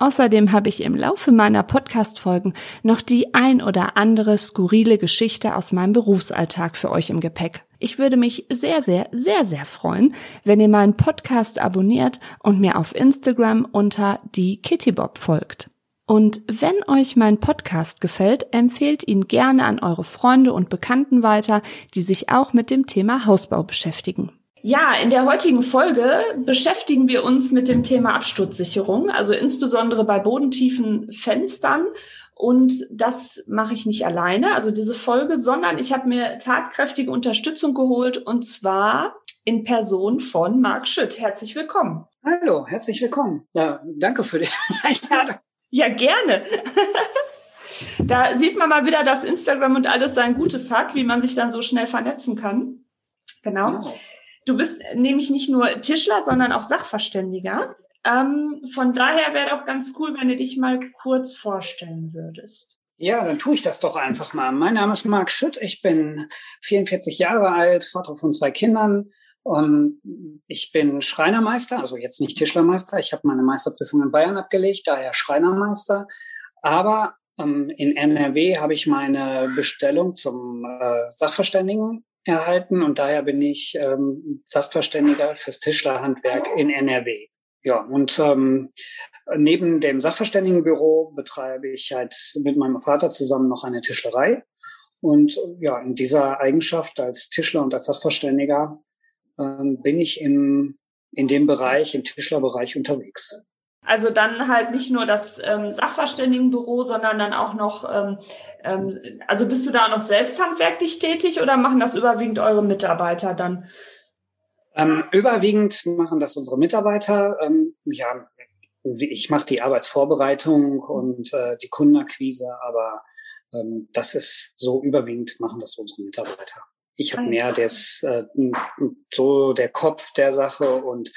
Außerdem habe ich im Laufe meiner Podcast-Folgen noch die ein oder andere skurrile Geschichte aus meinem Berufsalltag für euch im Gepäck. Ich würde mich sehr, sehr, sehr, sehr freuen, wenn ihr meinen Podcast abonniert und mir auf Instagram unter die Kittybob folgt. Und wenn euch mein Podcast gefällt, empfehlt ihn gerne an eure Freunde und Bekannten weiter, die sich auch mit dem Thema Hausbau beschäftigen. Ja, in der heutigen Folge beschäftigen wir uns mit dem Thema Absturzsicherung, also insbesondere bei bodentiefen Fenstern. Und das mache ich nicht alleine, also diese Folge, sondern ich habe mir tatkräftige Unterstützung geholt und zwar in Person von Marc Schütt. Herzlich willkommen. Hallo, herzlich willkommen. Ja, danke für die Einladung. Ja, gerne. da sieht man mal wieder, dass Instagram und alles sein Gutes hat, wie man sich dann so schnell vernetzen kann. Genau. genau. Du bist nämlich nicht nur Tischler, sondern auch Sachverständiger. Ähm, von daher wäre doch ganz cool, wenn du dich mal kurz vorstellen würdest. Ja, dann tue ich das doch einfach mal. Mein Name ist Marc Schütt. Ich bin 44 Jahre alt, Vater von zwei Kindern. Und ich bin Schreinermeister, also jetzt nicht Tischlermeister. Ich habe meine Meisterprüfung in Bayern abgelegt, daher Schreinermeister. Aber ähm, in NRW habe ich meine Bestellung zum äh, Sachverständigen erhalten und daher bin ich ähm, Sachverständiger fürs Tischlerhandwerk in NRW. Ja, und ähm, neben dem Sachverständigenbüro betreibe ich halt mit meinem Vater zusammen noch eine Tischlerei. Und ja, in dieser Eigenschaft als Tischler und als Sachverständiger ähm, bin ich im, in dem Bereich, im Tischlerbereich unterwegs. Also dann halt nicht nur das ähm, Sachverständigenbüro, sondern dann auch noch, ähm, ähm, also bist du da noch selbst handwerklich tätig oder machen das überwiegend eure Mitarbeiter dann? Ähm, überwiegend machen das unsere Mitarbeiter. Ähm, ja, ich mache die Arbeitsvorbereitung und äh, die Kundenakquise, aber ähm, das ist so überwiegend machen das unsere Mitarbeiter. Ich habe mehr das, äh, so der Kopf der Sache und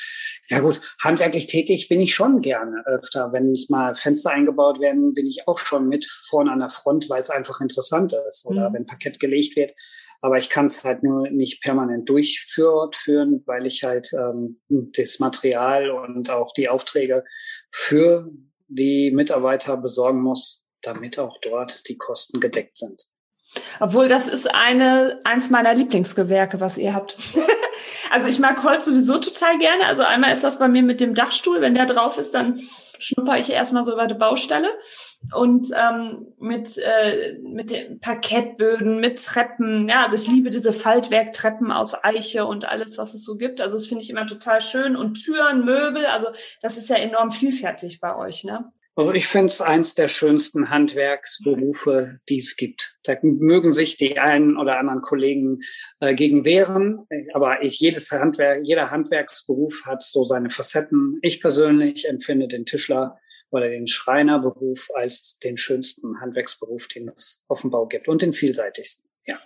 ja gut, handwerklich tätig bin ich schon gerne öfter. Wenn es mal Fenster eingebaut werden, bin ich auch schon mit vorne an der Front, weil es einfach interessant ist. Oder mhm. wenn Parkett gelegt wird. Aber ich kann es halt nur nicht permanent durchführen, weil ich halt ähm, das Material und auch die Aufträge für die Mitarbeiter besorgen muss, damit auch dort die Kosten gedeckt sind. Obwohl das ist eine, eins meiner Lieblingsgewerke, was ihr habt. also ich mag Holz sowieso total gerne. Also einmal ist das bei mir mit dem Dachstuhl. Wenn der drauf ist, dann schnupper ich erstmal so über die Baustelle. Und ähm, mit, äh, mit den Parkettböden, mit Treppen. Ja, also ich liebe diese Faltwerktreppen aus Eiche und alles, was es so gibt. Also das finde ich immer total schön. Und Türen, Möbel, also das ist ja enorm vielfältig bei euch, ne? Also ich finde es eins der schönsten Handwerksberufe, die es gibt. Da mögen sich die einen oder anderen Kollegen äh, gegen wehren, aber ich, jedes Handwerk, jeder Handwerksberuf hat so seine Facetten. Ich persönlich empfinde den Tischler oder den Schreinerberuf als den schönsten Handwerksberuf, den es auf dem Bau gibt und den vielseitigsten. Ja.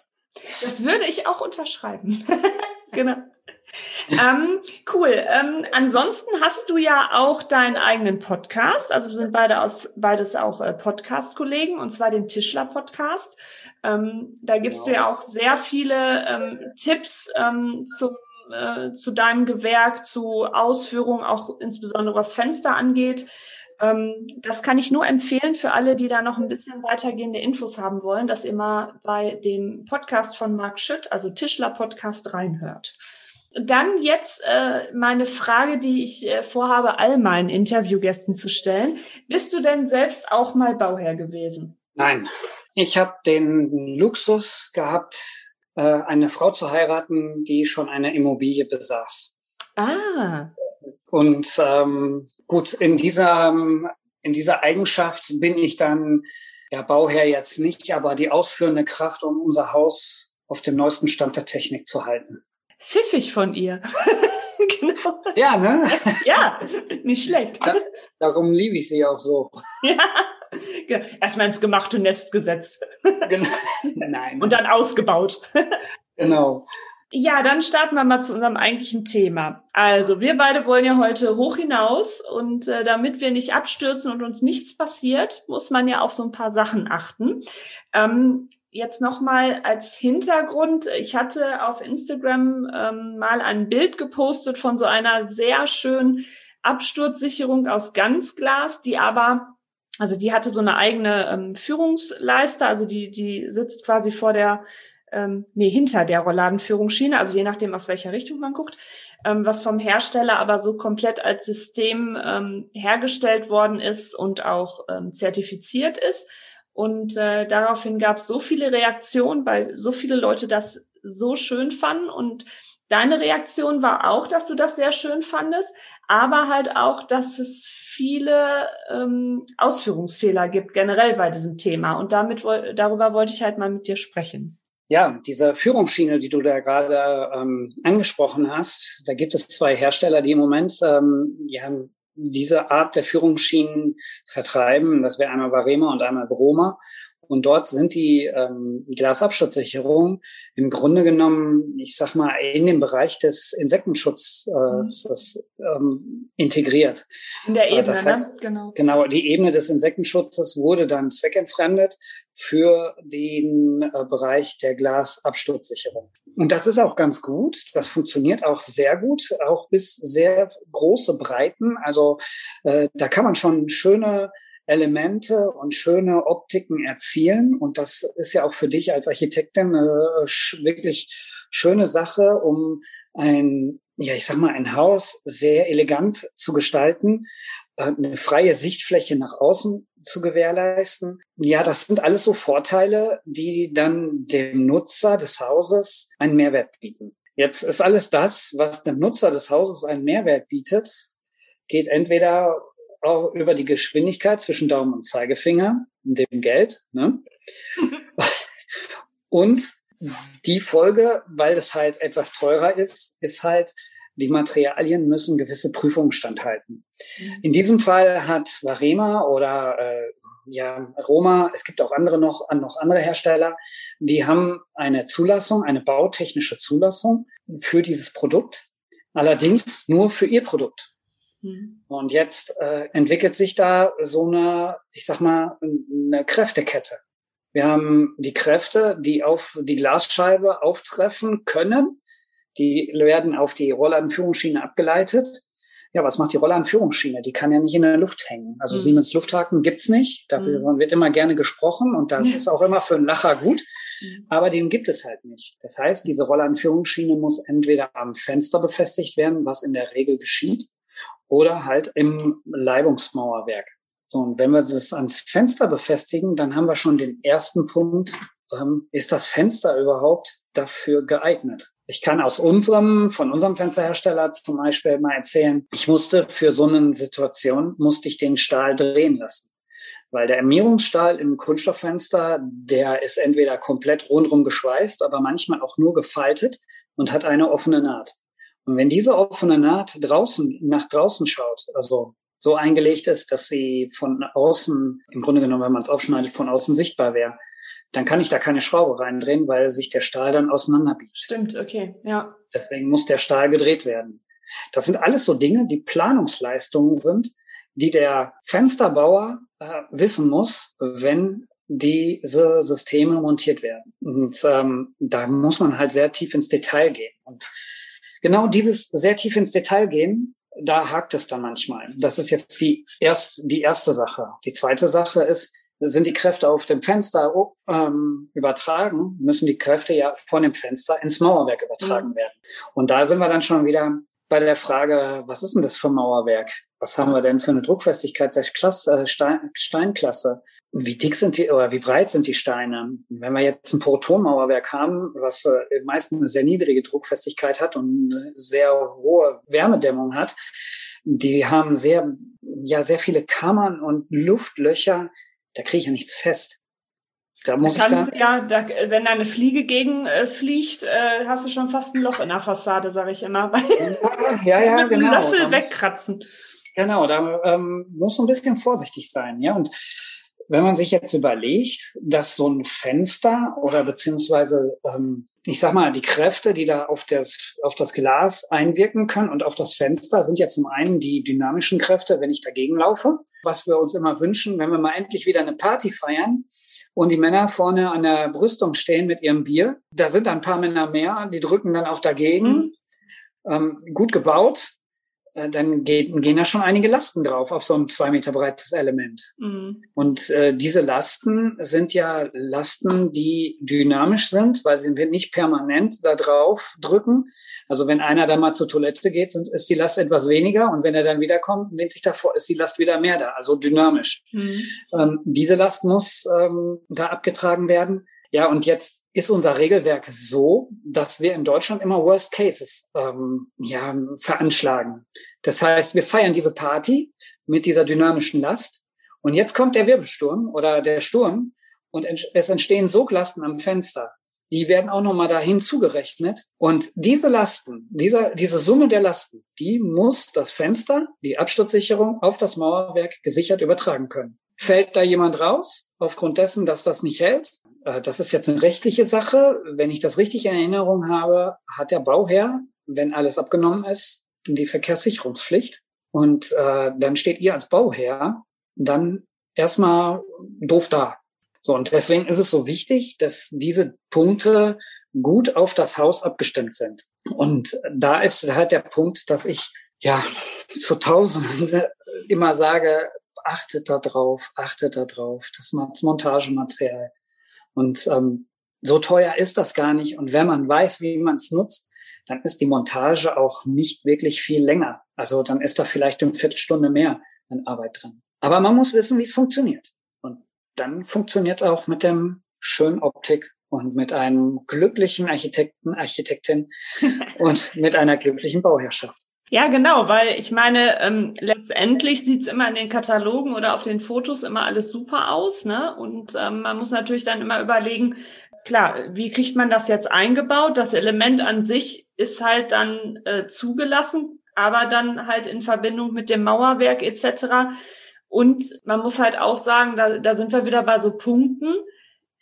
Das würde ich auch unterschreiben. genau ähm, cool. Ähm, ansonsten hast du ja auch deinen eigenen Podcast. Also wir sind beide aus, beides auch äh, Podcast-Kollegen, und zwar den Tischler-Podcast. Ähm, da gibst genau. du ja auch sehr viele ähm, Tipps ähm, zum äh, zu deinem Gewerk, zu Ausführungen, auch insbesondere was Fenster angeht. Ähm, das kann ich nur empfehlen für alle, die da noch ein bisschen weitergehende Infos haben wollen, dass ihr mal bei dem Podcast von Marc Schütt, also Tischler Podcast, reinhört. Dann jetzt äh, meine Frage, die ich äh, vorhabe, all meinen Interviewgästen zu stellen. Bist du denn selbst auch mal Bauherr gewesen? Nein. Ich habe den Luxus gehabt, äh, eine Frau zu heiraten, die schon eine Immobilie besaß. Ah. Und ähm, gut, in dieser, in dieser Eigenschaft bin ich dann ja Bauherr jetzt nicht, aber die ausführende Kraft, um unser Haus auf dem neuesten Stand der Technik zu halten pfiffig von ihr. genau. Ja, ne? Ja, nicht schlecht. Da, darum liebe ich sie auch so. Ja, Erstmal ins gemachte Nest gesetzt. Genau. Nein. Und dann ausgebaut. Genau. Ja, dann starten wir mal zu unserem eigentlichen Thema. Also, wir beide wollen ja heute hoch hinaus und äh, damit wir nicht abstürzen und uns nichts passiert, muss man ja auf so ein paar Sachen achten. Ähm, jetzt nochmal als Hintergrund. Ich hatte auf Instagram ähm, mal ein Bild gepostet von so einer sehr schönen Absturzsicherung aus Ganzglas, die aber also die hatte so eine eigene ähm, Führungsleiste, also die, die sitzt quasi vor der ähm, nee, hinter der Rollladenführungsschiene, also je nachdem, aus welcher Richtung man guckt, ähm, was vom Hersteller aber so komplett als System ähm, hergestellt worden ist und auch ähm, zertifiziert ist. Und äh, daraufhin gab es so viele Reaktionen, weil so viele Leute das so schön fanden. Und deine Reaktion war auch, dass du das sehr schön fandest, aber halt auch, dass es viele ähm, Ausführungsfehler gibt generell bei diesem Thema. Und damit darüber wollte ich halt mal mit dir sprechen. Ja, diese Führungsschiene, die du da gerade ähm, angesprochen hast, da gibt es zwei Hersteller, die im Moment ähm, ja, diese Art der Führungsschienen vertreiben. Das wäre einmal Varema und einmal Broma. Und dort sind die ähm, Glasabschutzsicherungen im Grunde genommen, ich sag mal, in den Bereich des Insektenschutzes äh, mhm. ähm, integriert. In der Ebene, das heißt, ne? Genau. Genau, die Ebene des Insektenschutzes wurde dann zweckentfremdet für den äh, Bereich der Glasabsturzsicherung. Und das ist auch ganz gut. Das funktioniert auch sehr gut, auch bis sehr große Breiten. Also äh, da kann man schon schöne Elemente und schöne Optiken erzielen. Und das ist ja auch für dich als Architektin eine wirklich schöne Sache, um ein, ja, ich sag mal, ein Haus sehr elegant zu gestalten, äh, eine freie Sichtfläche nach außen zu gewährleisten. Ja, das sind alles so Vorteile, die dann dem Nutzer des Hauses einen Mehrwert bieten. Jetzt ist alles das, was dem Nutzer des Hauses einen Mehrwert bietet, geht entweder über die Geschwindigkeit zwischen Daumen und Zeigefinger und dem Geld. Ne? und die Folge, weil es halt etwas teurer ist, ist halt, die Materialien müssen gewisse Prüfungen standhalten. Mhm. In diesem Fall hat Varema oder äh, ja, Roma, es gibt auch andere noch, noch andere Hersteller, die haben eine Zulassung, eine bautechnische Zulassung für dieses Produkt, allerdings nur für ihr Produkt. Mhm. Und jetzt äh, entwickelt sich da so eine, ich sag mal, eine Kräftekette. Wir haben die Kräfte, die auf die Glasscheibe auftreffen können. Die werden auf die Rollladenführungsschiene abgeleitet. Ja, was macht die Rollladenführungsschiene? Die kann ja nicht in der Luft hängen. Also mhm. Siemens Lufthaken gibt's nicht. Dafür mhm. wird immer gerne gesprochen und das ist auch immer für einen Lacher gut. Mhm. Aber den gibt es halt nicht. Das heißt, diese Rollladenführungsschiene muss entweder am Fenster befestigt werden, was in der Regel geschieht, oder halt im Leibungsmauerwerk. So, und wenn wir das ans Fenster befestigen, dann haben wir schon den ersten Punkt. Ähm, ist das Fenster überhaupt dafür geeignet? Ich kann aus unserem, von unserem Fensterhersteller zum Beispiel mal erzählen, ich musste für so eine Situation, musste ich den Stahl drehen lassen. Weil der Armierungsstahl im Kunststofffenster, der ist entweder komplett rundrum geschweißt, aber manchmal auch nur gefaltet und hat eine offene Naht. Und wenn diese offene Naht draußen, nach draußen schaut, also so eingelegt ist, dass sie von außen, im Grunde genommen, wenn man es aufschneidet, von außen sichtbar wäre, dann kann ich da keine Schraube reindrehen, weil sich der Stahl dann auseinanderbiegt. Stimmt, okay, ja. Deswegen muss der Stahl gedreht werden. Das sind alles so Dinge, die Planungsleistungen sind, die der Fensterbauer äh, wissen muss, wenn diese Systeme montiert werden. Und ähm, da muss man halt sehr tief ins Detail gehen. Und genau dieses sehr tief ins Detail gehen, da hakt es dann manchmal. Das ist jetzt die, erst, die erste Sache. Die zweite Sache ist, sind die Kräfte auf dem Fenster ähm, übertragen, müssen die Kräfte ja von dem Fenster ins Mauerwerk übertragen mhm. werden. Und da sind wir dann schon wieder bei der Frage, was ist denn das für ein Mauerwerk? Was haben wir denn für eine Druckfestigkeit der Klasse, äh, Stein, Steinklasse? Wie dick sind die oder wie breit sind die Steine? Wenn wir jetzt ein Protonmauerwerk haben, was äh, meistens eine sehr niedrige Druckfestigkeit hat und sehr hohe Wärmedämmung hat, die haben sehr, ja, sehr viele Kammern und Luftlöcher. Da kriege ich ja nichts fest. Da muss da ich dann, ja, da, wenn da eine Fliege gegen äh, fliegt, äh, hast du schon fast ein Loch in der Fassade, sage ich immer. ja, ja, mit genau. Löffel wegkratzen. Genau, da ähm, muss man ein bisschen vorsichtig sein, ja. Und wenn man sich jetzt überlegt, dass so ein Fenster oder beziehungsweise, ähm, ich sag mal, die Kräfte, die da auf das, auf das Glas einwirken können und auf das Fenster, sind ja zum einen die dynamischen Kräfte, wenn ich dagegen laufe, was wir uns immer wünschen, wenn wir mal endlich wieder eine Party feiern und die Männer vorne an der Brüstung stehen mit ihrem Bier. Da sind ein paar Männer mehr, die drücken dann auch dagegen. Mhm. Ähm, gut gebaut, dann geht, gehen da schon einige Lasten drauf auf so ein zwei Meter breites Element. Mhm. Und äh, diese Lasten sind ja Lasten, die dynamisch sind, weil sie nicht permanent da drauf drücken. Also wenn einer da mal zur Toilette geht, sind, ist die Last etwas weniger und wenn er dann wiederkommt, lehnt sich davor, ist die Last wieder mehr da, also dynamisch. Mhm. Ähm, diese Last muss ähm, da abgetragen werden. Ja, und jetzt ist unser Regelwerk so, dass wir in Deutschland immer Worst Cases ähm, ja, veranschlagen. Das heißt, wir feiern diese Party mit dieser dynamischen Last und jetzt kommt der Wirbelsturm oder der Sturm und es entstehen Soglasten am Fenster. Die werden auch nochmal dahin zugerechnet. Und diese Lasten, dieser, diese Summe der Lasten, die muss das Fenster, die Absturzsicherung auf das Mauerwerk gesichert übertragen können. Fällt da jemand raus aufgrund dessen, dass das nicht hält, das ist jetzt eine rechtliche Sache. Wenn ich das richtig in Erinnerung habe, hat der Bauherr, wenn alles abgenommen ist, die Verkehrssicherungspflicht. Und äh, dann steht ihr als Bauherr dann erstmal doof da. So, und deswegen ist es so wichtig, dass diese Punkte gut auf das Haus abgestimmt sind. Und da ist halt der Punkt, dass ich ja zu Tausenden immer sage, achtet da drauf, achtet da drauf, das Montagematerial, und ähm, so teuer ist das gar nicht. Und wenn man weiß, wie man es nutzt, dann ist die Montage auch nicht wirklich viel länger. Also dann ist da vielleicht eine Viertelstunde mehr an Arbeit drin. Aber man muss wissen, wie es funktioniert. Und dann funktioniert auch mit dem schönen Optik und mit einem glücklichen Architekten, Architektin und mit einer glücklichen Bauherrschaft. Ja, genau, weil ich meine, ähm, letztendlich sieht's immer in den Katalogen oder auf den Fotos immer alles super aus, ne? Und ähm, man muss natürlich dann immer überlegen, klar, wie kriegt man das jetzt eingebaut? Das Element an sich ist halt dann äh, zugelassen, aber dann halt in Verbindung mit dem Mauerwerk etc. Und man muss halt auch sagen, da, da sind wir wieder bei so Punkten,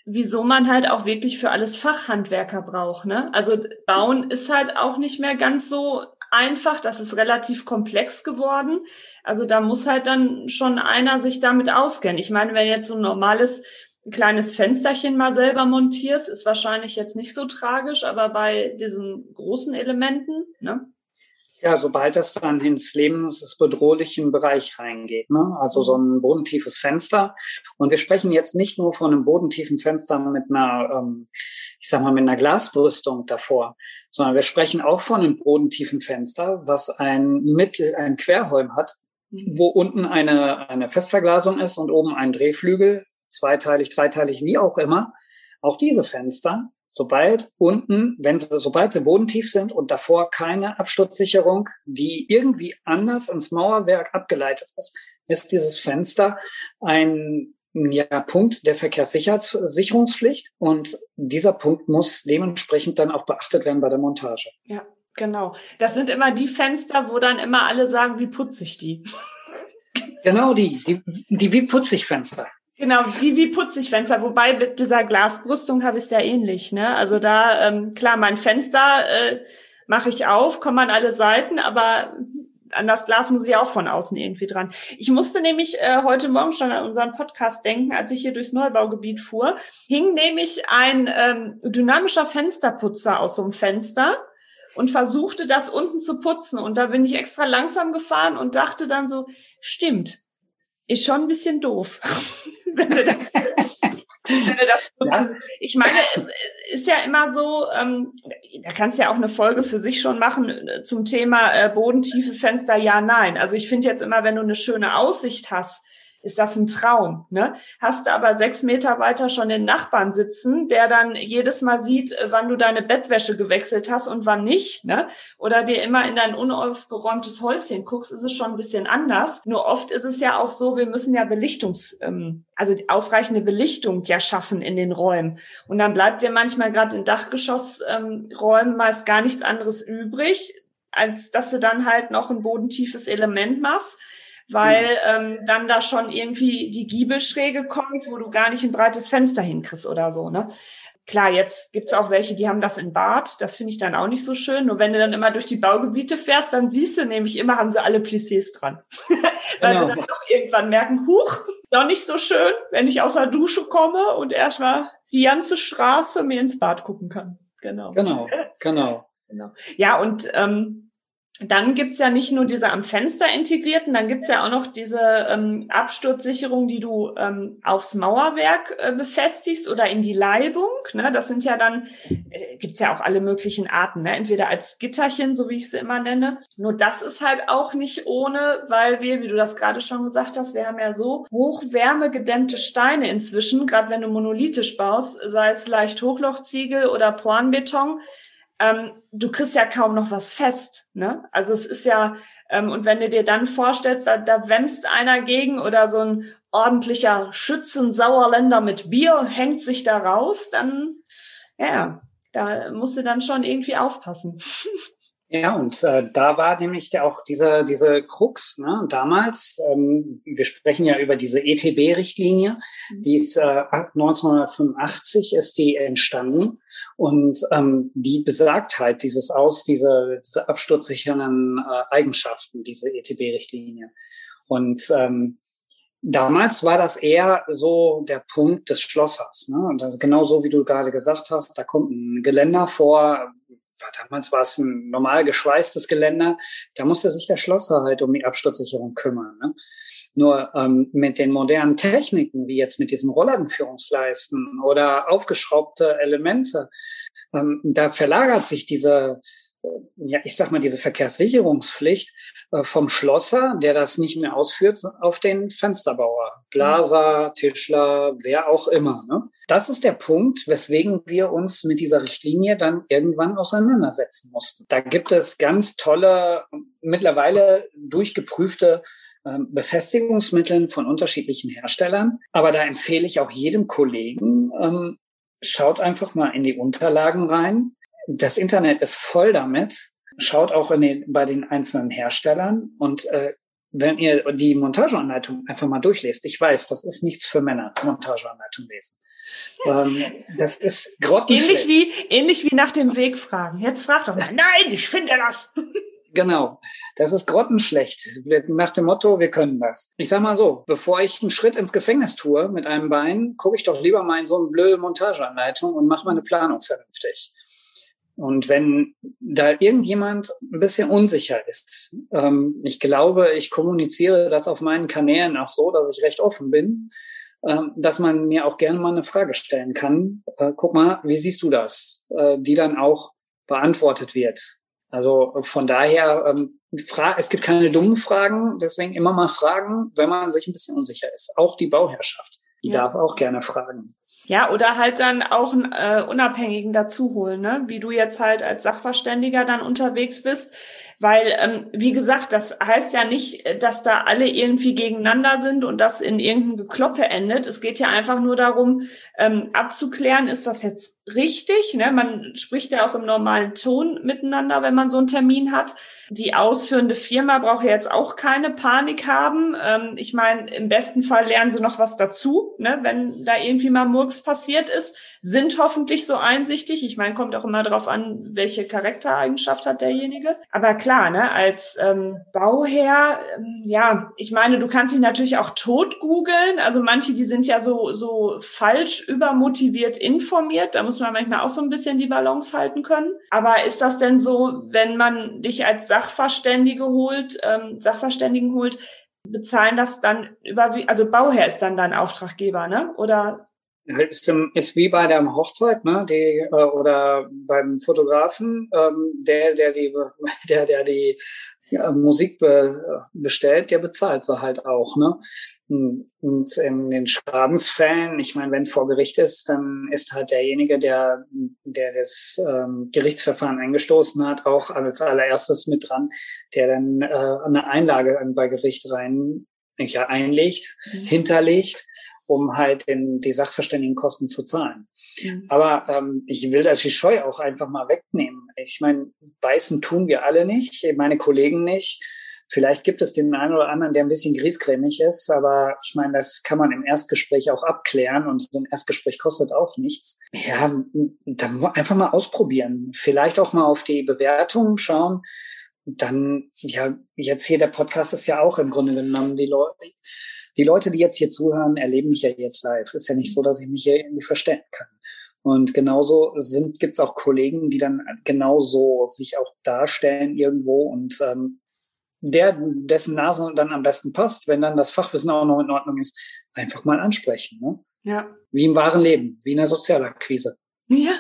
wieso man halt auch wirklich für alles Fachhandwerker braucht. Ne? Also bauen ist halt auch nicht mehr ganz so einfach, das ist relativ komplex geworden. Also da muss halt dann schon einer sich damit auskennen. Ich meine, wenn jetzt so ein normales kleines Fensterchen mal selber montierst, ist wahrscheinlich jetzt nicht so tragisch, aber bei diesen großen Elementen, ne? Ja, sobald das dann ins lebensbedrohlichen Bereich reingeht, ne? also so ein bodentiefes Fenster. Und wir sprechen jetzt nicht nur von einem bodentiefen Fenster mit einer, ähm, ich sag mal, mit einer Glasbrüstung davor, sondern wir sprechen auch von einem bodentiefen Fenster, was ein Mittel, ein Querholm hat, mhm. wo unten eine, eine Festverglasung ist und oben ein Drehflügel, zweiteilig, dreiteilig, wie auch immer. Auch diese Fenster sobald unten, wenn sie, sobald sie bodentief sind und davor keine Absturzsicherung, die irgendwie anders ins Mauerwerk abgeleitet ist, ist dieses Fenster ein ja, Punkt der Verkehrssicherungspflicht und dieser Punkt muss dementsprechend dann auch beachtet werden bei der Montage. Ja, genau. Das sind immer die Fenster, wo dann immer alle sagen, wie putzig die. Genau die, die, die wie putzig Fenster. Genau, wie, wie putzig Fenster. Wobei mit dieser Glasbrüstung habe ich es ja ähnlich. Ne? Also da, ähm, klar, mein Fenster äh, mache ich auf, komme an alle Seiten, aber an das Glas muss ich auch von außen irgendwie dran. Ich musste nämlich äh, heute Morgen schon an unseren Podcast denken, als ich hier durchs Neubaugebiet fuhr, hing nämlich ein ähm, dynamischer Fensterputzer aus so einem Fenster und versuchte das unten zu putzen. Und da bin ich extra langsam gefahren und dachte dann so, stimmt, ist schon ein bisschen doof. wenn du das, wenn du das ja. Ich meine, ist ja immer so, ähm, da kannst du ja auch eine Folge für sich schon machen äh, zum Thema äh, bodentiefe Fenster, ja, nein. Also ich finde jetzt immer, wenn du eine schöne Aussicht hast, ist das ein Traum. Ne? Hast du aber sechs Meter weiter schon den Nachbarn sitzen, der dann jedes Mal sieht, äh, wann du deine Bettwäsche gewechselt hast und wann nicht, ne? oder dir immer in dein unaufgeräumtes Häuschen guckst, ist es schon ein bisschen anders. Nur oft ist es ja auch so, wir müssen ja Belichtungs, ähm, also ausreichende Belichtung ja schaffen in den Räumen. Und dann bleibt dir manchmal gerade in Dachgeschossräumen ähm, meist gar nichts anderes übrig, als dass du dann halt noch ein bodentiefes Element machst weil ähm, dann da schon irgendwie die Giebelschräge kommt, wo du gar nicht ein breites Fenster hinkriegst oder so, ne? Klar, jetzt gibt's auch welche, die haben das in Bad. Das finde ich dann auch nicht so schön. Nur wenn du dann immer durch die Baugebiete fährst, dann siehst du nämlich immer, haben sie alle Plissés dran. Weil genau. sie das doch irgendwann merken, huch, doch nicht so schön, wenn ich aus der Dusche komme und erstmal die ganze Straße mir ins Bad gucken kann. Genau. Genau, genau. genau. Ja, und ähm, dann gibt's ja nicht nur diese am Fenster integrierten, dann gibt's ja auch noch diese ähm, Absturzsicherung, die du ähm, aufs Mauerwerk äh, befestigst oder in die Leibung. Ne? Das sind ja dann, äh, gibt's ja auch alle möglichen Arten, ne? entweder als Gitterchen, so wie ich sie immer nenne. Nur das ist halt auch nicht ohne, weil wir, wie du das gerade schon gesagt hast, wir haben ja so hochwärmegedämmte Steine inzwischen, gerade wenn du monolithisch baust, sei es leicht Hochlochziegel oder Porenbeton, ähm, du kriegst ja kaum noch was fest. Ne? Also es ist ja, ähm, und wenn du dir dann vorstellst, da, da wämst einer gegen oder so ein ordentlicher Schützen-Sauerländer mit Bier hängt sich da raus, dann, ja, da musst du dann schon irgendwie aufpassen. Ja, und äh, da war nämlich auch diese, diese Krux, ne? damals, ähm, wir sprechen ja über diese ETB-Richtlinie, mhm. die ist äh, 1985 ist die entstanden und ähm, die besagt halt dieses aus, diese, diese absturzsichernden äh, Eigenschaften, diese ETB-Richtlinie. Und ähm, damals war das eher so der Punkt des Schlossers. Ne? Und genau so, wie du gerade gesagt hast, da kommt ein Geländer vor, damals war es ein normal geschweißtes Geländer, da musste sich der Schlosser halt um die Absturzsicherung kümmern. Ne? Nur ähm, mit den modernen Techniken, wie jetzt mit diesen Rollladenführungsleisten oder aufgeschraubte Elemente, ähm, da verlagert sich diese, äh, ja, ich sag mal, diese Verkehrssicherungspflicht äh, vom Schlosser, der das nicht mehr ausführt, auf den Fensterbauer, Glaser, Tischler, wer auch immer. Ne? Das ist der Punkt, weswegen wir uns mit dieser Richtlinie dann irgendwann auseinandersetzen mussten. Da gibt es ganz tolle, mittlerweile durchgeprüfte Befestigungsmitteln von unterschiedlichen Herstellern. Aber da empfehle ich auch jedem Kollegen, ähm, schaut einfach mal in die Unterlagen rein. Das Internet ist voll damit. Schaut auch in den, bei den einzelnen Herstellern und äh, wenn ihr die Montageanleitung einfach mal durchlest, ich weiß, das ist nichts für Männer, Montageanleitung lesen. Ähm, das ist grottenschlecht. Ähnlich wie, ähnlich wie nach dem Weg fragen. Jetzt frag doch mal. Nein, ich finde das. Genau. Das ist grottenschlecht. Nach dem Motto, wir können das. Ich sag mal so, bevor ich einen Schritt ins Gefängnis tue mit einem Bein, gucke ich doch lieber mal in so eine blöde Montageanleitung und mache meine Planung vernünftig. Und wenn da irgendjemand ein bisschen unsicher ist, ähm, ich glaube, ich kommuniziere das auf meinen Kanälen auch so, dass ich recht offen bin, ähm, dass man mir auch gerne mal eine Frage stellen kann. Äh, guck mal, wie siehst du das? Äh, die dann auch beantwortet wird. Also von daher, ähm, es gibt keine dummen Fragen, deswegen immer mal fragen, wenn man sich ein bisschen unsicher ist. Auch die Bauherrschaft, die ja. darf auch gerne fragen. Ja, oder halt dann auch einen äh, Unabhängigen dazu holen, ne? wie du jetzt halt als Sachverständiger dann unterwegs bist. Weil, ähm, wie gesagt, das heißt ja nicht, äh, dass da alle irgendwie gegeneinander sind und das in irgendeinem Gekloppe endet. Es geht ja einfach nur darum, ähm, abzuklären, ist das jetzt richtig? Ne? Man spricht ja auch im normalen Ton miteinander, wenn man so einen Termin hat. Die ausführende Firma braucht ja jetzt auch keine Panik haben. Ähm, ich meine, im besten Fall lernen sie noch was dazu, ne? wenn da irgendwie mal Murks passiert ist, sind hoffentlich so einsichtig. Ich meine, kommt auch immer darauf an, welche Charaktereigenschaft hat derjenige. Aber klar, ne, als ähm, Bauherr, ähm, ja, ich meine, du kannst dich natürlich auch tot googeln. Also manche, die sind ja so, so falsch übermotiviert informiert. Da muss man manchmal auch so ein bisschen die Balance halten können. Aber ist das denn so, wenn man dich als Sachverständige holt, ähm, Sachverständigen holt, bezahlen das dann über, also Bauherr ist dann dein Auftraggeber, ne? Oder ist, ist wie bei der Hochzeit, ne, die äh, oder beim Fotografen, ähm, der der die der der die ja, Musik be, bestellt, der bezahlt sie halt auch, ne? Und in den Schadensfällen, ich meine, wenn vor Gericht ist, dann ist halt derjenige, der, der das ähm, Gerichtsverfahren eingestoßen hat, auch als allererstes mit dran, der dann äh, eine Einlage bei Gericht rein ja, einlegt, mhm. hinterlegt um halt den, die Sachverständigenkosten zu zahlen. Mhm. Aber ähm, ich will das die Scheu auch einfach mal wegnehmen. Ich meine, beißen tun wir alle nicht, meine Kollegen nicht. Vielleicht gibt es den einen oder anderen, der ein bisschen griesgrämig ist, aber ich meine, das kann man im Erstgespräch auch abklären und so ein Erstgespräch kostet auch nichts. Ja, dann einfach mal ausprobieren. Vielleicht auch mal auf die Bewertungen schauen. Dann, ja, jetzt hier der Podcast ist ja auch im Grunde genommen die Leute, die Leute, die jetzt hier zuhören, erleben mich ja jetzt live. Ist ja nicht so, dass ich mich hier irgendwie verstellen kann. Und genauso sind gibt's auch Kollegen, die dann genauso sich auch darstellen irgendwo und ähm, der, dessen Nase dann am besten passt, wenn dann das Fachwissen auch noch in Ordnung ist, einfach mal ansprechen. Ne? Ja. Wie im wahren Leben, wie in der Sozialakquise. Ja,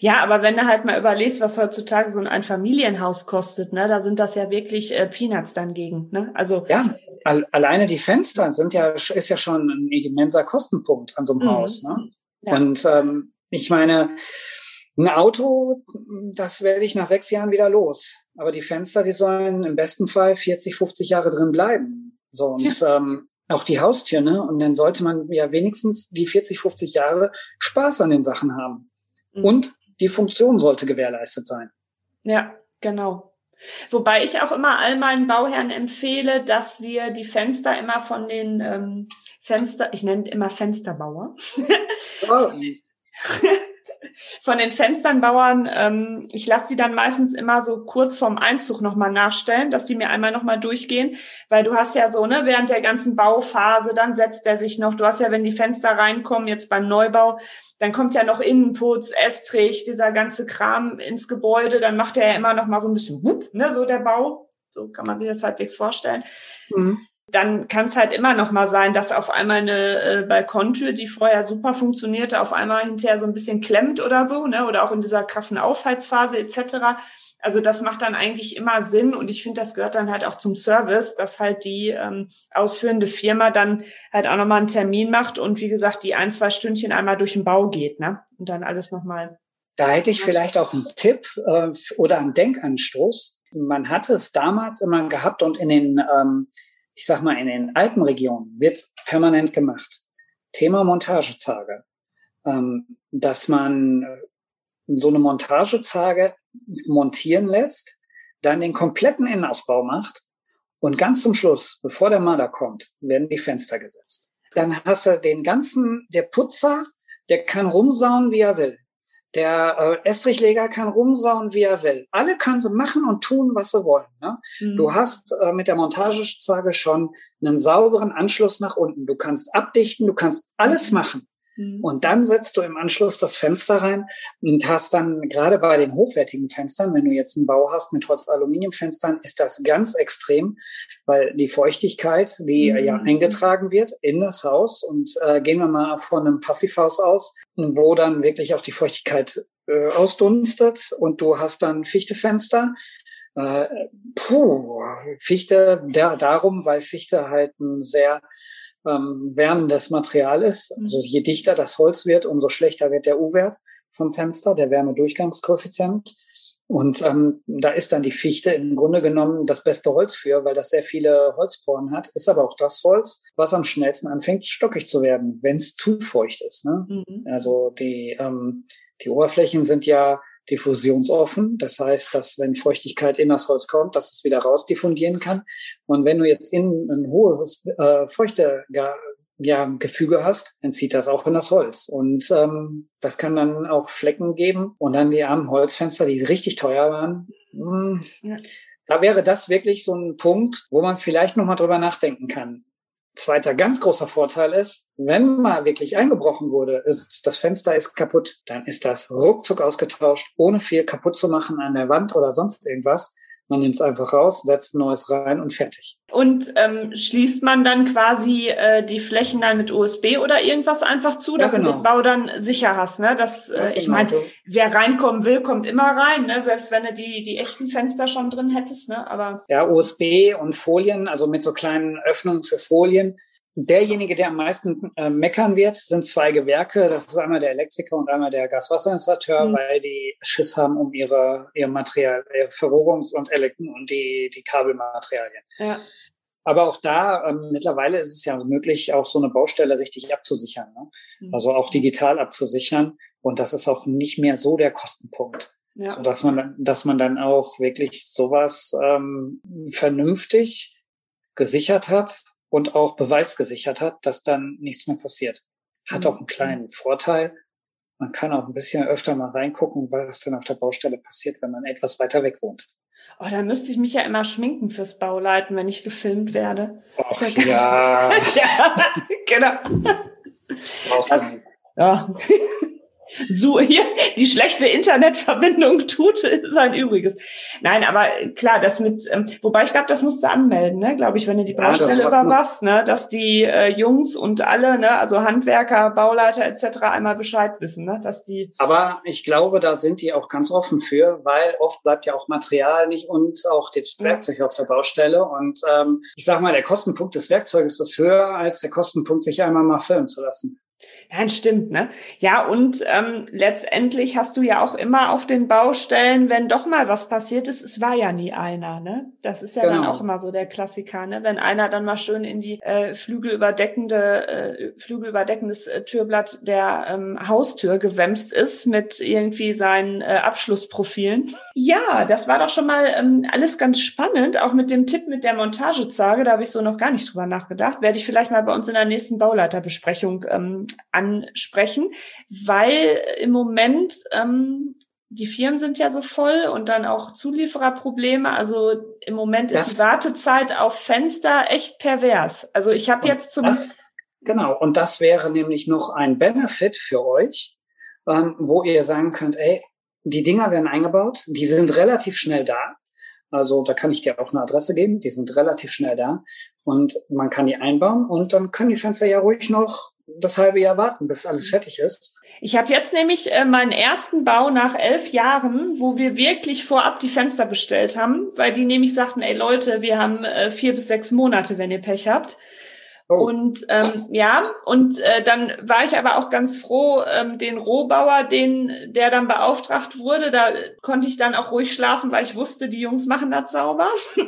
ja, aber wenn du halt mal überlegst, was heutzutage so ein Familienhaus kostet, ne, da sind das ja wirklich äh, Peanuts dann gegen, ne? Also ja, al alleine die Fenster sind ja ist ja schon ein immenser Kostenpunkt an so einem mhm. Haus, ne? Ja. Und ähm, ich meine, ein Auto, das werde ich nach sechs Jahren wieder los. Aber die Fenster, die sollen im besten Fall 40, 50 Jahre drin bleiben. So und ja. ähm, auch die Haustür, ne? Und dann sollte man ja wenigstens die 40, 50 Jahre Spaß an den Sachen haben. Mhm. Und die Funktion sollte gewährleistet sein. Ja, genau. Wobei ich auch immer all meinen Bauherren empfehle, dass wir die Fenster immer von den ähm, Fenster, ich nenne immer Fensterbauer. Oh. von den Fensternbauern, ähm, ich lasse die dann meistens immer so kurz vorm Einzug nochmal nachstellen, dass die mir einmal nochmal durchgehen, weil du hast ja so, ne, während der ganzen Bauphase, dann setzt er sich noch, du hast ja, wenn die Fenster reinkommen, jetzt beim Neubau, dann kommt ja noch Innenputz, Estrich, dieser ganze Kram ins Gebäude, dann macht er ja immer noch mal so ein bisschen, wupp, ne, so der Bau, so kann man sich das halbwegs vorstellen. Mhm dann kann es halt immer noch mal sein, dass auf einmal eine äh, Balkontür, die vorher super funktionierte, auf einmal hinterher so ein bisschen klemmt oder so, ne? Oder auch in dieser krassen Aufheizphase etc. Also das macht dann eigentlich immer Sinn und ich finde, das gehört dann halt auch zum Service, dass halt die ähm, ausführende Firma dann halt auch nochmal einen Termin macht und wie gesagt, die ein, zwei Stündchen einmal durch den Bau geht, ne? Und dann alles nochmal. Da hätte ich vielleicht auch einen Tipp äh, oder einen Denkanstoß. Man hatte es damals immer gehabt und in den ähm, ich sag mal, in den Alpenregionen wird's permanent gemacht. Thema Montagezage. Ähm, dass man äh, so eine Montagezage montieren lässt, dann den kompletten Innenausbau macht und ganz zum Schluss, bevor der Maler kommt, werden die Fenster gesetzt. Dann hast du den ganzen, der Putzer, der kann rumsauen, wie er will. Der äh, Estrichleger kann rumsauen, wie er will. Alle können sie machen und tun, was sie wollen. Ne? Mhm. Du hast äh, mit der Montagezage schon einen sauberen Anschluss nach unten. Du kannst abdichten, du kannst alles mhm. machen. Mhm. Und dann setzt du im Anschluss das Fenster rein und hast dann gerade bei den hochwertigen Fenstern, wenn du jetzt einen Bau hast mit Holz-Aluminium-Fenstern, ist das ganz extrem, weil die Feuchtigkeit, die mhm. ja eingetragen wird in das Haus und äh, gehen wir mal von einem Passivhaus aus, wo dann wirklich auch die Feuchtigkeit äh, ausdunstet und du hast dann Fichtefenster, äh, puh, Fichte da, darum, weil Fichte halt ein sehr ähm, wärmendes Material ist. Mhm. Also je dichter das Holz wird, umso schlechter wird der U-Wert vom Fenster, der Wärmedurchgangskoeffizient. Und ähm, da ist dann die Fichte im Grunde genommen das beste Holz für, weil das sehr viele Holzporen hat, ist aber auch das Holz, was am schnellsten anfängt, stockig zu werden, wenn es zu feucht ist. Ne? Mhm. Also die, ähm, die Oberflächen sind ja diffusionsoffen. Das heißt, dass wenn Feuchtigkeit in das Holz kommt, dass es wieder raus diffundieren kann. Und wenn du jetzt in ein hohes äh, feuchte ja, Gefüge hast, dann zieht das auch in das Holz. Und ähm, das kann dann auch Flecken geben. Und dann die armen Holzfenster, die richtig teuer waren. Mh, hm, ja. Da wäre das wirklich so ein Punkt, wo man vielleicht nochmal drüber nachdenken kann. Zweiter ganz großer Vorteil ist, wenn mal wirklich eingebrochen wurde, ist, das Fenster ist kaputt, dann ist das ruckzuck ausgetauscht, ohne viel kaputt zu machen an der Wand oder sonst irgendwas. Man nimmt es einfach raus, setzt ein neues rein und fertig. Und ähm, schließt man dann quasi äh, die Flächen dann mit USB oder irgendwas einfach zu, dass ja, genau. du den Bau dann sicher hast. Ne? Das, äh, ja, ich genau. meine, wer reinkommen will, kommt immer rein, ne? selbst wenn du die, die echten Fenster schon drin hättest. Ne? Aber ja, USB und Folien, also mit so kleinen Öffnungen für Folien, Derjenige, der am meisten äh, meckern wird, sind zwei Gewerke. Das ist einmal der Elektriker und einmal der Gaswasserinstallateur, mhm. weil die Schiss haben um ihre, ihr Material, ihre Verrohrungs- und Elektren und die, die Kabelmaterialien. Ja. Aber auch da, ähm, mittlerweile ist es ja möglich, auch so eine Baustelle richtig abzusichern. Ne? Mhm. Also auch digital abzusichern. Und das ist auch nicht mehr so der Kostenpunkt. Ja. So dass man, dass man dann auch wirklich sowas ähm, vernünftig gesichert hat und auch beweisgesichert hat, dass dann nichts mehr passiert. Hat auch einen mhm. kleinen Vorteil. Man kann auch ein bisschen öfter mal reingucken, was dann auf der Baustelle passiert, wenn man etwas weiter weg wohnt. Oh, da müsste ich mich ja immer schminken fürs Bauleiten, wenn ich gefilmt werde. Ach, ja. ja, genau. Brauchst du nicht. Ja so hier die schlechte Internetverbindung tut sein Übriges. Nein, aber klar, das mit, ähm, wobei ich glaube, das musst du anmelden, ne, glaube ich, wenn du die Baustelle ja, überwachst, ne, dass die äh, Jungs und alle, ne, also Handwerker, Bauleiter etc. einmal Bescheid wissen, ne, dass die. Aber ich glaube, da sind die auch ganz offen für, weil oft bleibt ja auch Material nicht und auch das Werkzeug ja. auf der Baustelle und ähm, ich sag mal, der Kostenpunkt des Werkzeuges ist höher als der Kostenpunkt, sich einmal mal filmen zu lassen. Ja, stimmt, ne? Ja, und ähm, letztendlich hast du ja auch immer auf den Baustellen, wenn doch mal was passiert ist, es war ja nie einer, ne? Das ist ja genau. dann auch immer so der Klassiker, ne? Wenn einer dann mal schön in die äh, flügelüberdeckende, äh, flügelüberdeckendes äh, Türblatt der ähm, Haustür gewämst ist mit irgendwie seinen äh, Abschlussprofilen. Ja, das war doch schon mal ähm, alles ganz spannend, auch mit dem Tipp mit der Montagezage, da habe ich so noch gar nicht drüber nachgedacht. Werde ich vielleicht mal bei uns in der nächsten Bauleiterbesprechung ähm, ansprechen, weil im Moment ähm, die Firmen sind ja so voll und dann auch Zuliefererprobleme. Also im Moment das, ist die Wartezeit auf Fenster echt pervers. Also ich habe jetzt zum das, genau und das wäre nämlich noch ein Benefit für euch, ähm, wo ihr sagen könnt, ey, die Dinger werden eingebaut, die sind relativ schnell da. Also da kann ich dir auch eine Adresse geben, die sind relativ schnell da und man kann die einbauen und dann können die Fenster ja ruhig noch das halbe Jahr warten, bis alles fertig ist. Ich habe jetzt nämlich äh, meinen ersten Bau nach elf Jahren, wo wir wirklich vorab die Fenster bestellt haben, weil die nämlich sagten, ey Leute, wir haben äh, vier bis sechs Monate, wenn ihr Pech habt. Oh. Und ähm, ja, und äh, dann war ich aber auch ganz froh, ähm, den Rohbauer, den, der dann beauftragt wurde, da konnte ich dann auch ruhig schlafen, weil ich wusste, die Jungs machen das sauber.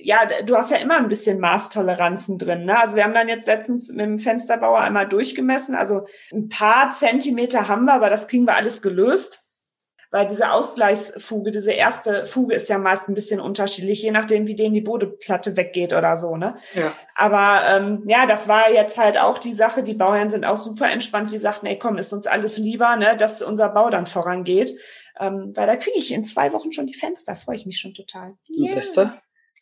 ja, du hast ja immer ein bisschen Maßtoleranzen drin. Ne? Also wir haben dann jetzt letztens mit dem Fensterbauer einmal durchgemessen. Also ein paar Zentimeter haben wir, aber das kriegen wir alles gelöst. Weil diese Ausgleichsfuge, diese erste Fuge ist ja meist ein bisschen unterschiedlich, je nachdem, wie denen die Bodenplatte weggeht oder so, ne? Ja. Aber ähm, ja, das war jetzt halt auch die Sache. Die Bauern sind auch super entspannt. Die sagten, ey, komm, ist uns alles lieber, ne, dass unser Bau dann vorangeht. Ähm, weil da kriege ich in zwei Wochen schon die Fenster. Freue ich mich schon total. Yeah. Siehste?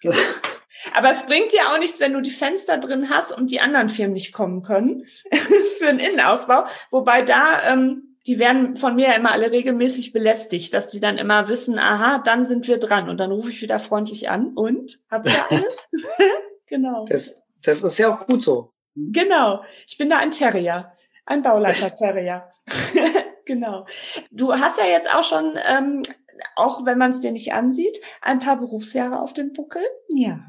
Aber es bringt ja auch nichts, wenn du die Fenster drin hast und die anderen Firmen nicht kommen können für einen Innenausbau. Wobei da, ähm, die werden von mir ja immer alle regelmäßig belästigt, dass die dann immer wissen, aha, dann sind wir dran. Und dann rufe ich wieder freundlich an und habt ihr alles? genau. Das, das ist ja auch gut so. Genau. Ich bin da ein Terrier. Ein Bauleiter-Terrier. genau. Du hast ja jetzt auch schon ähm, auch wenn man es dir nicht ansieht, ein paar Berufsjahre auf dem Buckel. Ja.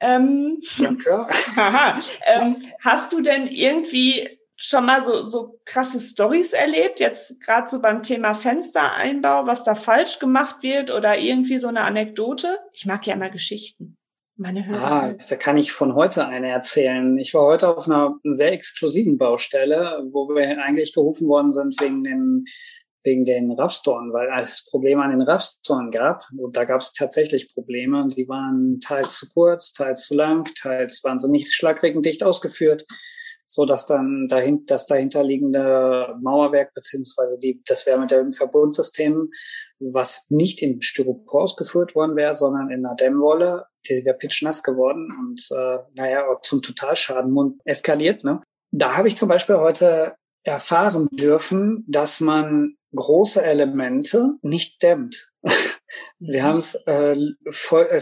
Ähm, Danke. Ähm, hast du denn irgendwie schon mal so, so krasse Stories erlebt, jetzt gerade so beim Thema Fenstereinbau, was da falsch gemacht wird oder irgendwie so eine Anekdote? Ich mag ja immer Geschichten. Meine Hörer. Ah, da kann ich von heute eine erzählen. Ich war heute auf einer sehr exklusiven Baustelle, wo wir eigentlich gerufen worden sind wegen dem wegen den Raffstoren, weil es Probleme an den Raffstoren gab. Und da gab es tatsächlich Probleme. Die waren teils zu kurz, teils zu lang, teils waren sie nicht schlagregendicht ausgeführt, so dass dann dahin, das dahinterliegende Mauerwerk beziehungsweise die, das wäre mit dem Verbundsystem, was nicht in Styropor ausgeführt worden wäre, sondern in einer Dämmwolle, die wäre pitchnass geworden und äh, naja, zum Totalschaden eskaliert. Ne? Da habe ich zum Beispiel heute erfahren dürfen, dass man große Elemente nicht dämmt. Sie mhm. haben es äh,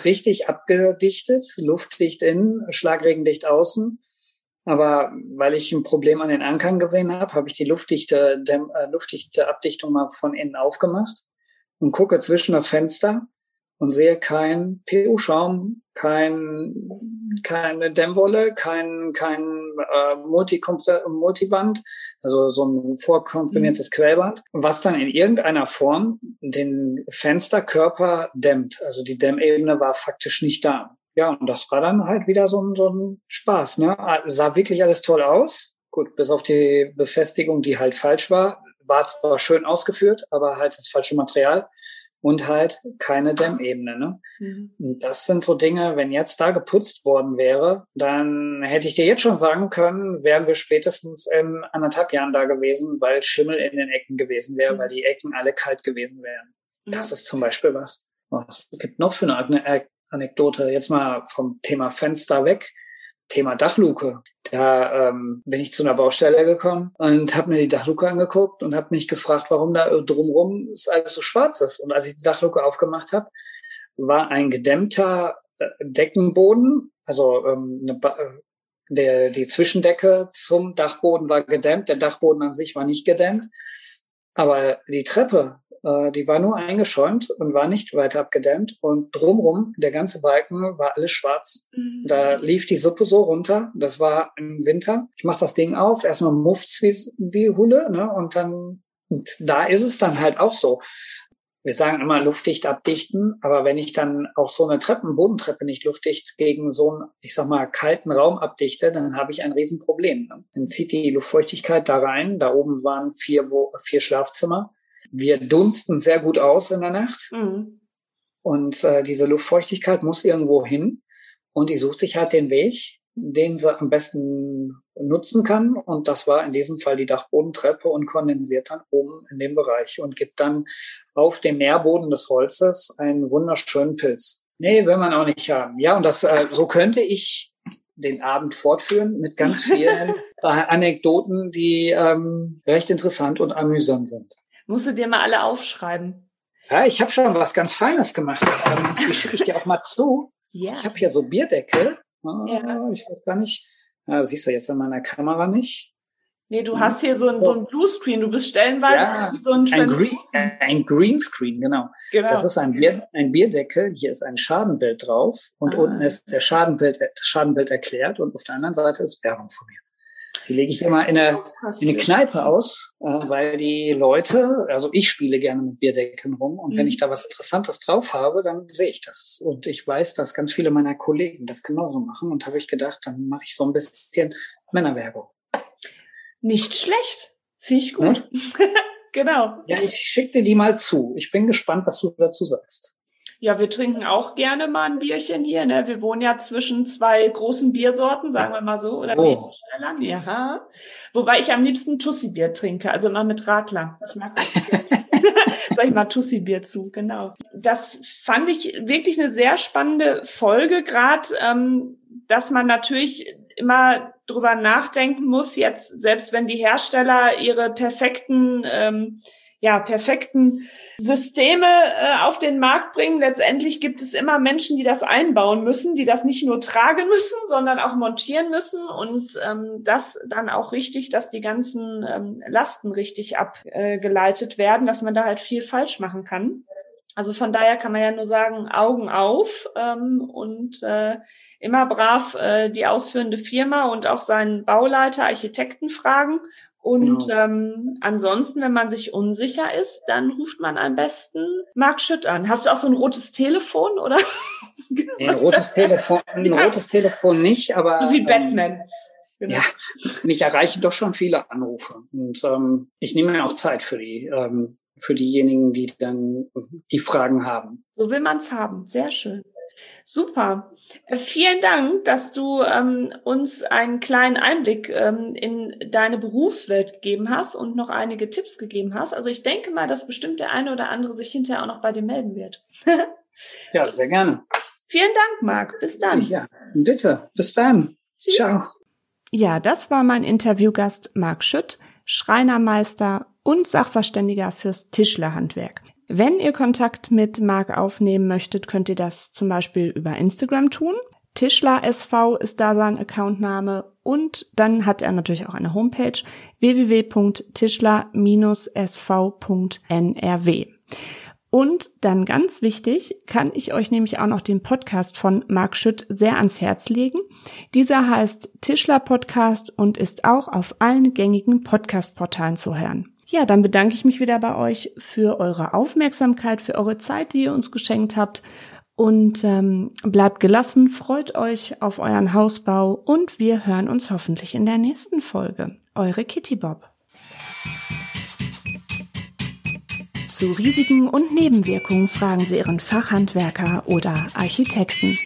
richtig abgedichtet, luftdicht innen, schlagregendicht außen. Aber weil ich ein Problem an den Ankern gesehen habe, habe ich die luftdichte, Dämm, äh, luftdichte Abdichtung mal von innen aufgemacht und gucke zwischen das Fenster und sehe kein PU-Schaum, kein, keine Dämmwolle, kein, kein äh, Multiwand, also so ein vorkomprimiertes mhm. Quellband, was dann in irgendeiner Form den Fensterkörper dämmt. Also die Dämmebene war faktisch nicht da. Ja, und das war dann halt wieder so ein, so ein Spaß. Ne? Sah wirklich alles toll aus. Gut, bis auf die Befestigung, die halt falsch war, war zwar schön ausgeführt, aber halt das falsche Material und halt keine Dämmebene. Ne? Mhm. Und das sind so Dinge, wenn jetzt da geputzt worden wäre, dann hätte ich dir jetzt schon sagen können, wären wir spätestens in anderthalb Jahren da gewesen, weil Schimmel in den Ecken gewesen wäre, mhm. weil die Ecken alle kalt gewesen wären. Das ist zum Beispiel was. Was gibt noch für eine Anekdote? Jetzt mal vom Thema Fenster weg. Thema Dachluke. Da ähm, bin ich zu einer Baustelle gekommen und habe mir die Dachluke angeguckt und habe mich gefragt, warum da drumrum es alles so schwarz ist. Und als ich die Dachluke aufgemacht habe, war ein gedämmter äh, Deckenboden, also ähm, eine ba äh, der, die Zwischendecke zum Dachboden war gedämmt, der Dachboden an sich war nicht gedämmt, aber die Treppe die war nur eingeschäumt und war nicht weiter abgedämmt. Und drumrum, der ganze Balken war alles schwarz. Mhm. Da lief die Suppe so runter. Das war im Winter. Ich mache das Ding auf, erstmal mufft's wie, wie Hulle, ne? Und dann, und da ist es dann halt auch so. Wir sagen immer luftdicht abdichten, aber wenn ich dann auch so eine Treppen, Bodentreppe nicht luftdicht gegen so einen, ich sag mal, kalten Raum abdichte, dann habe ich ein Riesenproblem. Ne? Dann zieht die Luftfeuchtigkeit da rein. Da oben waren vier, vier Schlafzimmer. Wir dunsten sehr gut aus in der Nacht. Mhm. Und äh, diese Luftfeuchtigkeit muss irgendwo hin. Und die sucht sich halt den Weg, den sie am besten nutzen kann. Und das war in diesem Fall die Dachbodentreppe und kondensiert dann oben in dem Bereich und gibt dann auf dem Nährboden des Holzes einen wunderschönen Pilz. Nee, will man auch nicht haben. Ja, und das äh, so könnte ich den Abend fortführen mit ganz vielen äh, Anekdoten, die ähm, recht interessant und amüsant sind. Musst du dir mal alle aufschreiben. Ja, ich habe schon was ganz Feines gemacht. Ähm, die schicke ich dir auch mal zu. Ja. Ich habe hier so Bierdeckel. Oh, ja. Ich weiß gar nicht. Ja, siehst du jetzt in meiner Kamera nicht. Nee, du hast hier so ein, so ein Bluescreen. Du bist stellenweise ja, so ein, ein, Green, ein Greenscreen, genau. genau. Das ist ein, Bier, ein Bierdeckel. Hier ist ein Schadenbild drauf und ah. unten ist der Schadenbild, das Schadenbild erklärt und auf der anderen Seite ist Werbung von mir. Die lege ich immer in eine, in eine Kneipe aus, äh, weil die Leute, also ich spiele gerne mit Bierdecken rum und mhm. wenn ich da was Interessantes drauf habe, dann sehe ich das. Und ich weiß, dass ganz viele meiner Kollegen das genauso machen und habe ich gedacht, dann mache ich so ein bisschen Männerwerbung. Nicht schlecht. Finde ich gut. Ne? genau. Ja, ich schicke dir die mal zu. Ich bin gespannt, was du dazu sagst. Ja, wir trinken auch gerne mal ein Bierchen hier. Ne? Wir wohnen ja zwischen zwei großen Biersorten, sagen wir mal so, oder oh. Ja. Wobei ich am liebsten Tussi-Bier trinke, also immer mit Radler. Ich mag das. Sag ich mal Tussi-Bier zu, genau. Das fand ich wirklich eine sehr spannende Folge, gerade, ähm, dass man natürlich immer drüber nachdenken muss, jetzt selbst wenn die Hersteller ihre perfekten ähm, ja, perfekten Systeme äh, auf den Markt bringen. Letztendlich gibt es immer Menschen, die das einbauen müssen, die das nicht nur tragen müssen, sondern auch montieren müssen und ähm, das dann auch richtig, dass die ganzen ähm, Lasten richtig abgeleitet werden, dass man da halt viel falsch machen kann. Also von daher kann man ja nur sagen, Augen auf ähm, und äh, immer brav äh, die ausführende Firma und auch seinen Bauleiter, Architekten fragen und genau. ähm, ansonsten, wenn man sich unsicher ist, dann ruft man am besten Marc Schütt an. Hast du auch so ein rotes Telefon, oder? Nee, ein rotes Telefon, ein rotes Telefon nicht, aber. So wie ähm, Batman. Genau. Ja, mich erreichen doch schon viele Anrufe. Und ähm, ich nehme mir auch Zeit für die, ähm, für diejenigen, die dann die Fragen haben. So will man es haben. Sehr schön. Super. Äh, vielen Dank, dass du ähm, uns einen kleinen Einblick ähm, in deine Berufswelt gegeben hast und noch einige Tipps gegeben hast. Also ich denke mal, dass bestimmt der eine oder andere sich hinterher auch noch bei dir melden wird. ja, sehr gerne. Vielen Dank, Marc. Bis dann. Ja, bitte. Bis dann. Tschüss. Ciao. Ja, das war mein Interviewgast Marc Schütt, Schreinermeister und Sachverständiger fürs Tischlerhandwerk. Wenn ihr Kontakt mit Marc aufnehmen möchtet, könnt ihr das zum Beispiel über Instagram tun. Tischler SV ist da sein Accountname und dann hat er natürlich auch eine Homepage www.tischler-sv.nrw. Und dann ganz wichtig, kann ich euch nämlich auch noch den Podcast von Marc Schütt sehr ans Herz legen. Dieser heißt Tischler Podcast und ist auch auf allen gängigen Podcast-Portalen zu hören. Ja, dann bedanke ich mich wieder bei euch für eure Aufmerksamkeit, für eure Zeit, die ihr uns geschenkt habt. Und ähm, bleibt gelassen, freut euch auf euren Hausbau und wir hören uns hoffentlich in der nächsten Folge. Eure Kitty Bob. Zu Risiken und Nebenwirkungen fragen Sie Ihren Fachhandwerker oder Architekten.